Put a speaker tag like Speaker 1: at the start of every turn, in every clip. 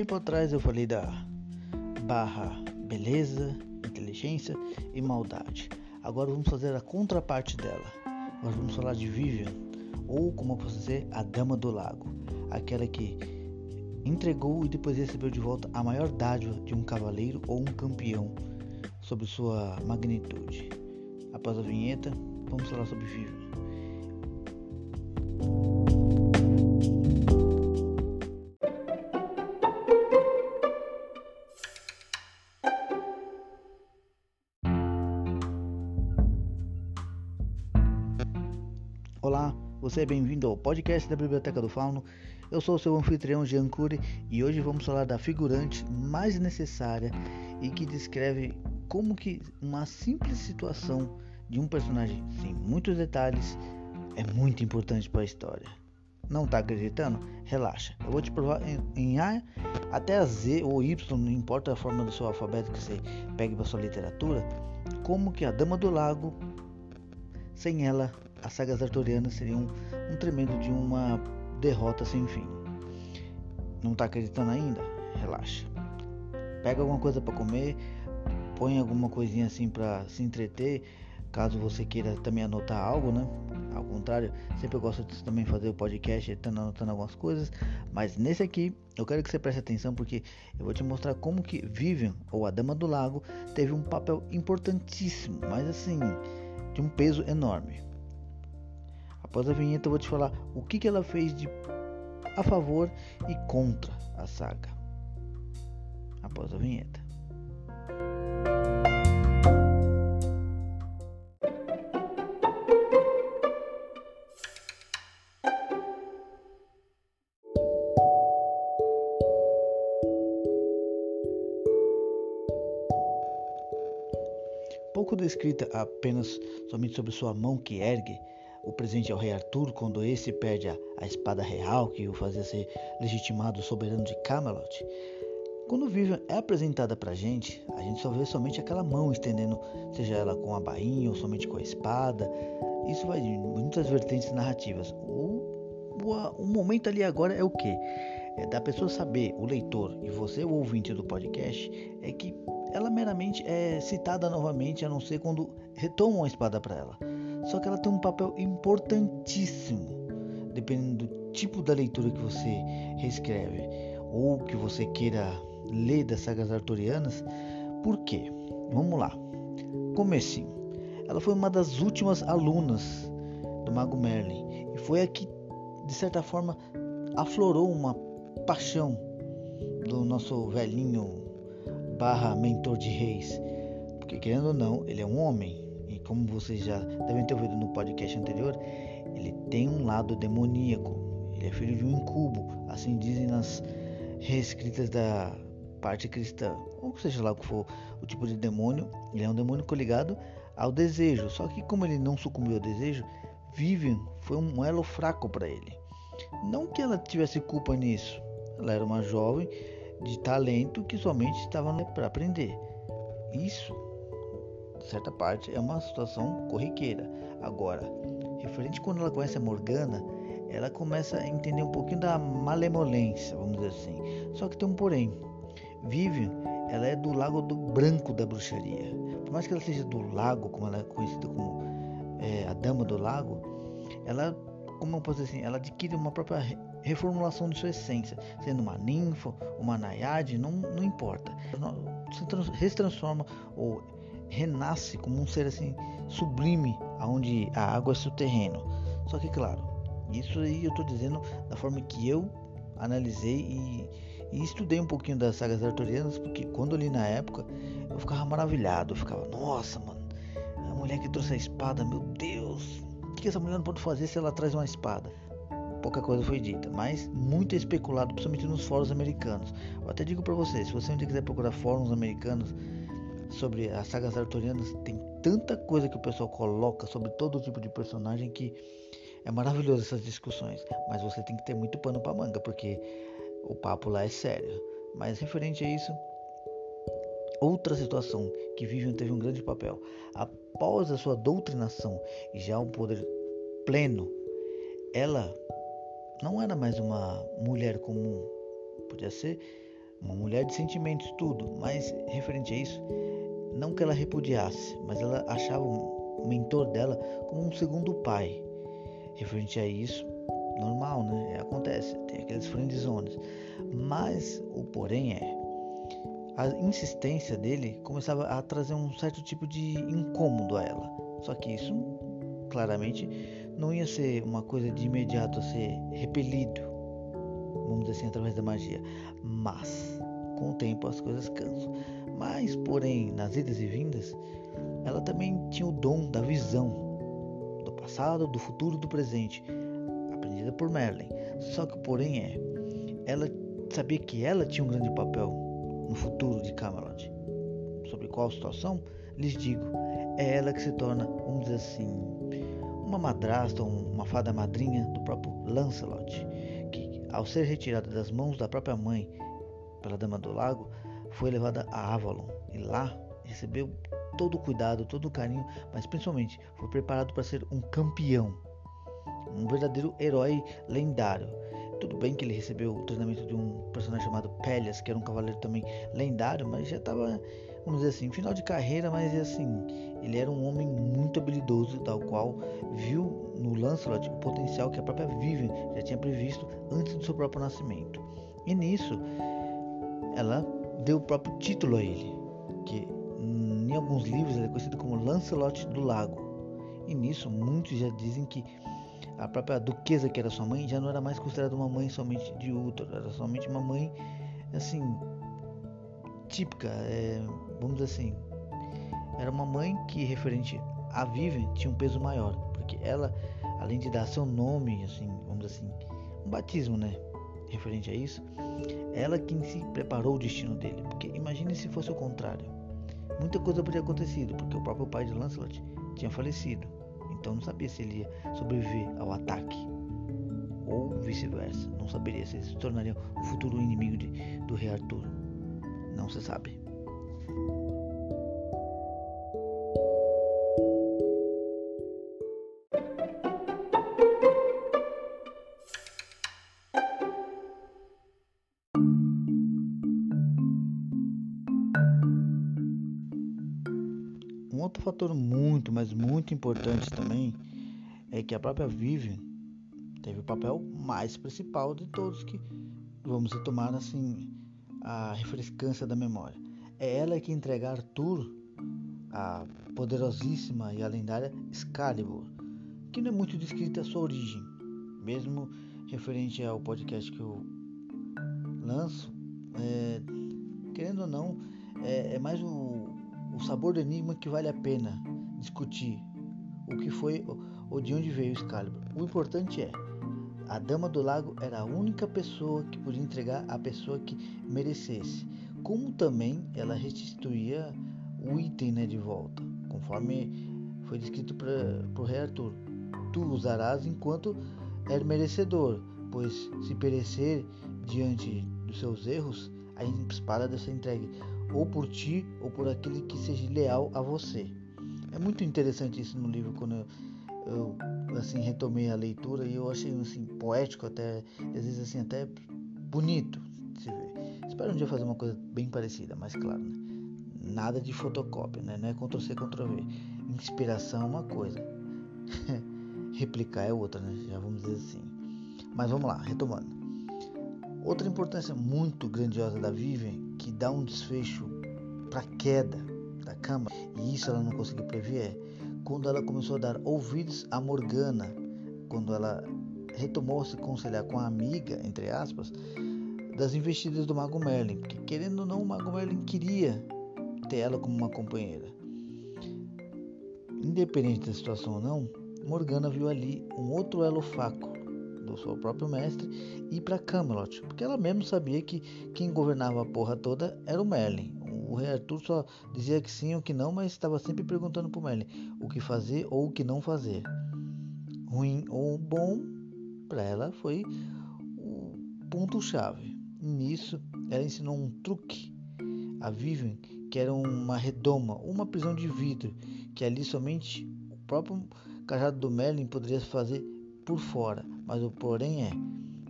Speaker 1: tempo atrás eu falei da barra beleza, inteligência e maldade. Agora vamos fazer a contraparte dela. Nós vamos falar de Vivian, ou como eu posso dizer, a Dama do Lago, aquela que entregou e depois recebeu de volta a maior dádiva de um cavaleiro ou um campeão sobre sua magnitude. Após a vinheta, vamos falar sobre Vivian. Você é bem-vindo ao podcast da Biblioteca do Fauno. Eu sou o seu anfitrião Jean Cury e hoje vamos falar da figurante mais necessária e que descreve como que uma simples situação de um personagem sem muitos detalhes é muito importante para a história. Não está acreditando? Relaxa. Eu vou te provar em, em, A até a Z ou Y, não importa a forma do seu alfabeto que você pegue para sua literatura, como que a Dama do Lago, sem ela as sagas arturianas seriam um tremendo de uma derrota sem fim. Não está acreditando ainda? Relaxa. Pega alguma coisa para comer, põe alguma coisinha assim para se entreter, caso você queira também anotar algo, né? Ao contrário, sempre eu gosto de também fazer o podcast estando anotando algumas coisas, mas nesse aqui eu quero que você preste atenção porque eu vou te mostrar como que Vivian ou a Dama do Lago teve um papel importantíssimo, mas assim, de um peso enorme. Após a vinheta eu vou te falar o que, que ela fez de a favor e contra a saga. Após a vinheta. Pouco descrita apenas somente sobre sua mão que ergue, o presente ao rei Arthur quando esse perde a, a espada real que o fazia ser legitimado soberano de Camelot. Quando Vivian é apresentada pra gente, a gente só vê somente aquela mão estendendo, seja ela com a bainha ou somente com a espada. Isso vai de muitas vertentes narrativas. O, o, o momento ali agora é o que? É da pessoa saber, o leitor e você, o ouvinte do podcast, é que ela meramente é citada novamente, a não ser quando retomam a espada para ela. Só que ela tem um papel importantíssimo, dependendo do tipo da leitura que você reescreve ou que você queira ler das sagas arturianas. Por quê? Vamos lá. Comecinho. Ela foi uma das últimas alunas do Mago Merlin e foi a que, de certa forma, aflorou uma paixão do nosso velhinho barra mentor de reis. Porque querendo ou não, ele é um homem como vocês já devem ter ouvido no podcast anterior, ele tem um lado demoníaco. Ele é filho de um incubo, assim dizem nas reescritas da parte cristã, ou seja lá o que for o tipo de demônio, ele é um demônio coligado ao desejo. Só que como ele não sucumbiu ao desejo, Vivian foi um elo fraco para ele. Não que ela tivesse culpa nisso. Ela era uma jovem de talento que somente estava para aprender. Isso certa parte, é uma situação corriqueira. Agora, referente quando ela conhece a Morgana, ela começa a entender um pouquinho da malemolência, vamos dizer assim. Só que tem um porém. Vivian, ela é do lago do branco da bruxaria. Por mais que ela seja do lago, como ela é conhecida como é, a dama do lago, ela, como eu posso dizer assim, ela adquire uma própria reformulação de sua essência, sendo uma ninfa, uma naiade, não, não importa. Se retransforma ou renasce como um ser assim sublime, aonde a água é seu terreno. Só que claro, isso aí eu estou dizendo da forma que eu analisei e, e, estudei um pouquinho das sagas arturianas, porque quando eu li na época, eu ficava maravilhado, eu ficava, nossa, mano, a mulher que trouxe a espada, meu Deus, o que essa mulher não pode fazer se ela traz uma espada? Pouca coisa foi dita, mas muito especulado, principalmente nos fóruns americanos. Eu até digo para vocês, se você dia quiser procurar fóruns americanos, sobre as sagas arturianas tem tanta coisa que o pessoal coloca sobre todo tipo de personagem que é maravilhoso essas discussões, mas você tem que ter muito pano para manga porque o papo lá é sério. Mas referente a isso, outra situação que Vivian teve um grande papel. Após a sua doutrinação e já um poder pleno, ela não era mais uma mulher comum, podia ser uma mulher de sentimentos, tudo, mas referente a isso, não que ela repudiasse, mas ela achava o mentor dela como um segundo pai. Referente a isso, normal, né? Acontece, tem aqueles friend zones. Mas o porém é, a insistência dele começava a trazer um certo tipo de incômodo a ela. Só que isso, claramente, não ia ser uma coisa de imediato a ser repelido, vamos dizer assim, através da magia. Mas, com o tempo, as coisas cansam. Mas, porém, nas idas e vindas, ela também tinha o dom da visão do passado, do futuro do presente, aprendida por Merlin. Só que porém é, ela sabia que ela tinha um grande papel no futuro de Camelot. Sobre qual situação? Lhes digo, é ela que se torna, vamos dizer assim, uma madrasta uma fada madrinha do próprio Lancelot, que, ao ser retirada das mãos da própria mãe pela Dama do Lago, foi levada a Avalon e lá recebeu todo o cuidado, todo o carinho, mas principalmente foi preparado para ser um campeão, um verdadeiro herói lendário tudo bem que ele recebeu o treinamento de um personagem chamado Pelias, que era um cavaleiro também lendário, mas já estava, vamos dizer assim, final de carreira, mas assim, ele era um homem muito habilidoso, tal qual viu no Lancelot o potencial que a própria Vivian já tinha previsto antes do seu próprio nascimento. E nisso, ela deu o próprio título a ele, que em alguns livros ele é conhecido como Lancelot do Lago. E nisso, muitos já dizem que a própria duquesa que era sua mãe já não era mais considerada uma mãe somente de útero, era somente uma mãe assim típica, é, vamos dizer assim, era uma mãe que referente a Vivian tinha um peso maior, porque ela, além de dar seu nome, assim, vamos dizer assim, um batismo, né, referente a isso, ela quem se preparou o destino dele, porque imagine se fosse o contrário, muita coisa poderia ter acontecido, porque o próprio pai de Lancelot tinha falecido então não sabia se ele ia sobreviver ao ataque ou vice-versa. Não saberia se ele se tornaria o futuro inimigo de, do rei Arthur. Não se sabe. Fator muito, mas muito importante também é que a própria Vivian teve o papel mais principal de todos que vamos retomar assim a refrescância da memória. É ela que entrega Arthur a poderosíssima e a lendária Excalibur, que não é muito descrita a sua origem, mesmo referente ao podcast que eu lanço, é, querendo ou não, é, é mais um sabor do enigma que vale a pena discutir o que foi ou de onde veio o Excalibur. O importante é, a Dama do Lago era a única pessoa que podia entregar a pessoa que merecesse, como também ela restituía o item né, de volta, conforme foi descrito para o rei Arthur. Tu usarás enquanto é merecedor, pois se perecer diante dos seus erros, a espada deve ser entregue ou por ti ou por aquele que seja leal a você. É muito interessante isso no livro quando eu, eu assim retomei a leitura e eu achei assim poético até às vezes assim até bonito de se ver. Espero um dia fazer uma coisa bem parecida, mas claro, né? nada de fotocópia, né? Não é Ctrl C Ctrl V. Inspiração é uma coisa, replicar é outra, né? Já vamos dizer assim. Mas vamos lá, retomando. Outra importância muito grandiosa da Vivian, que dá um desfecho para a queda da cama, e isso ela não conseguiu prever, é quando ela começou a dar ouvidos a Morgana, quando ela retomou se conciliar com a amiga, entre aspas, das investidas do Mago Merlin, porque querendo ou não, o Mago Merlin queria ter ela como uma companheira. Independente da situação ou não, Morgana viu ali um outro elo faco do seu próprio mestre e para Camelot, porque ela mesmo sabia que quem governava a porra toda era o Merlin. O rei Arthur só dizia que sim ou que não, mas estava sempre perguntando para o Merlin o que fazer ou o que não fazer. Ruim ou bom, para ela foi o ponto-chave. Nisso, ela ensinou um truque a Vivian, que era uma redoma, uma prisão de vidro, que ali somente o próprio cajado do Merlin poderia fazer por fora, mas o porém é,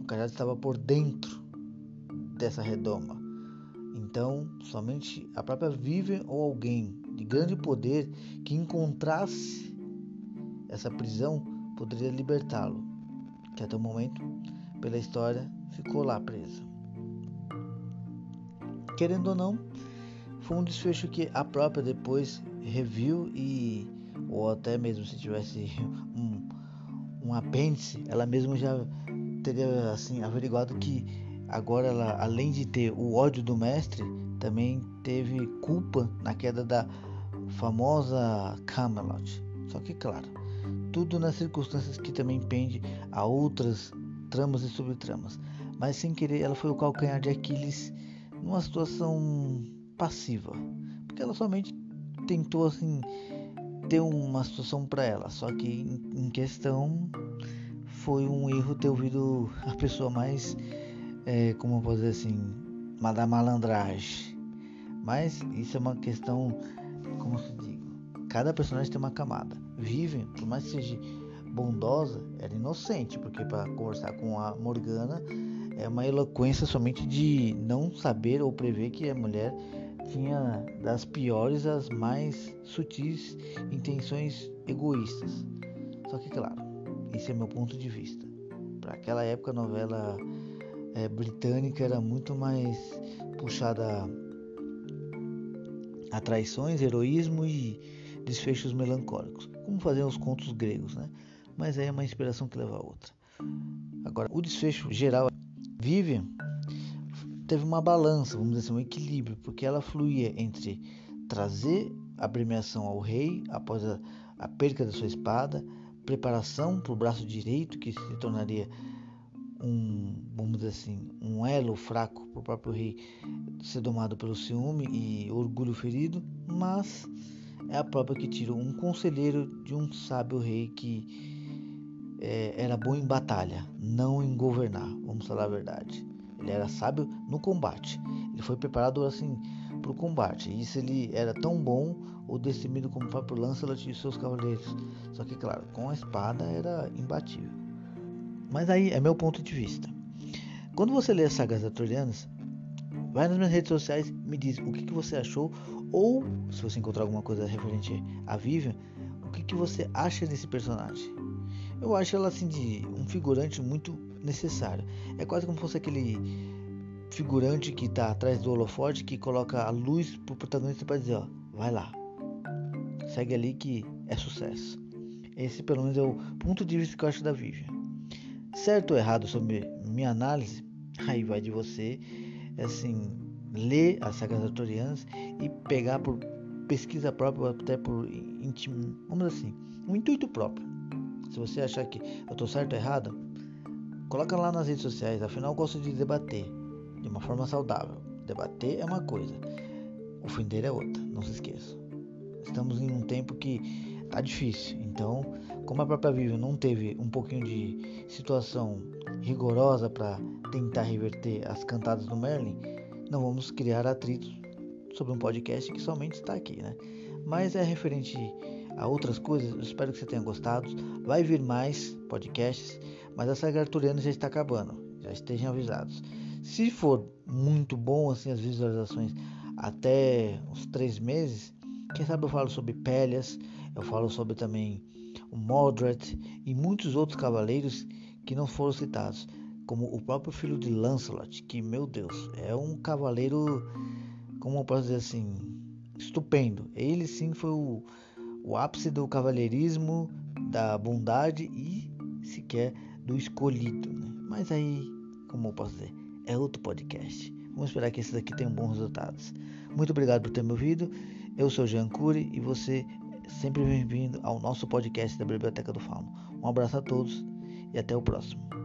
Speaker 1: o cajado estava por dentro dessa redoma. Então, somente a própria Vivian ou alguém de grande poder que encontrasse essa prisão poderia libertá-lo, que até o momento, pela história, ficou lá preso. Querendo ou não, foi um desfecho que a própria depois reviu e ou até mesmo se tivesse um, um apêndice, ela mesma já teria assim averiguado que agora ela, além de ter o ódio do mestre, também teve culpa na queda da famosa Camelot. Só que claro, tudo nas circunstâncias que também pende a outras tramas e subtramas. Mas sem querer, ela foi o calcanhar de Aquiles numa situação passiva, porque ela somente tentou assim ter uma situação para ela, só que em questão foi um erro ter ouvido a pessoa mais, é, como eu posso dizer assim, da malandragem. Mas isso é uma questão, como se diz, cada personagem tem uma camada. Vivian, por mais que seja bondosa, era inocente, porque para conversar com a Morgana é uma eloquência somente de não saber ou prever que a mulher tinha das piores às mais sutis intenções egoístas. Só que claro, esse é meu ponto de vista. Para aquela época a novela é, britânica era muito mais puxada a traições, heroísmo e desfechos melancólicos, como faziam os contos gregos, né? Mas aí é uma inspiração que leva a outra. Agora, o desfecho geral, Vivian teve uma balança, vamos dizer assim, um equilíbrio, porque ela fluía entre trazer a premiação ao rei após a, a perca da sua espada, preparação para o braço direito, que se tornaria um, vamos dizer assim, um elo fraco para o próprio rei ser domado pelo ciúme e orgulho ferido, mas é a própria que tira um conselheiro de um sábio rei que é, era bom em batalha, não em governar, vamos falar a verdade. Ele era sábio no combate. Ele foi preparado assim para o combate. E isso ele era tão bom ou destemido como o próprio Lancelot e seus cavaleiros. Só que claro, com a espada era imbatível. Mas aí é meu ponto de vista. Quando você lê as sagas arturianas, vai nas minhas redes sociais, me diz o que, que você achou ou se você encontrar alguma coisa referente a Vivian, o que, que você acha desse personagem? Eu acho ela assim de um figurante muito necessário. É quase como se fosse aquele figurante que está atrás do holofote que coloca a luz pro protagonista para dizer, ó, vai lá. Segue ali que é sucesso. Esse pelo menos é o ponto de vista que eu acho da Vivian. Certo ou errado sobre minha análise, aí vai de você, assim, ler as sagas arturianas e pegar por pesquisa própria, até por íntimo, vamos assim, um intuito próprio. Se você achar que eu estou certo ou errado, coloca lá nas redes sociais. Afinal, eu gosto de debater de uma forma saudável. Debater é uma coisa, ofender é outra. Não se esqueça. Estamos em um tempo que tá difícil. Então, como a própria Vivian não teve um pouquinho de situação rigorosa para tentar reverter as cantadas do Merlin, não vamos criar atritos sobre um podcast que somente está aqui, né? Mas é referente a outras coisas, eu espero que você tenha gostado. Vai vir mais podcasts, mas a saga arturiana já está acabando, já estejam avisados. Se for muito bom assim as visualizações até uns três meses, quem sabe eu falo sobre Pélias, eu falo sobre também o Mordred e muitos outros cavaleiros que não foram citados, como o próprio filho de Lancelot, que meu Deus, é um cavaleiro como eu posso dizer assim, estupendo. Ele sim foi o, o ápice do cavalheirismo, da bondade e sequer do escolhido. Né? Mas aí, como eu posso dizer, é outro podcast. Vamos esperar que esse daqui tenha bons resultados. Muito obrigado por ter me ouvido. Eu sou Jean Cury e você é sempre bem-vindo ao nosso podcast da Biblioteca do Fauno. Um abraço a todos e até o próximo.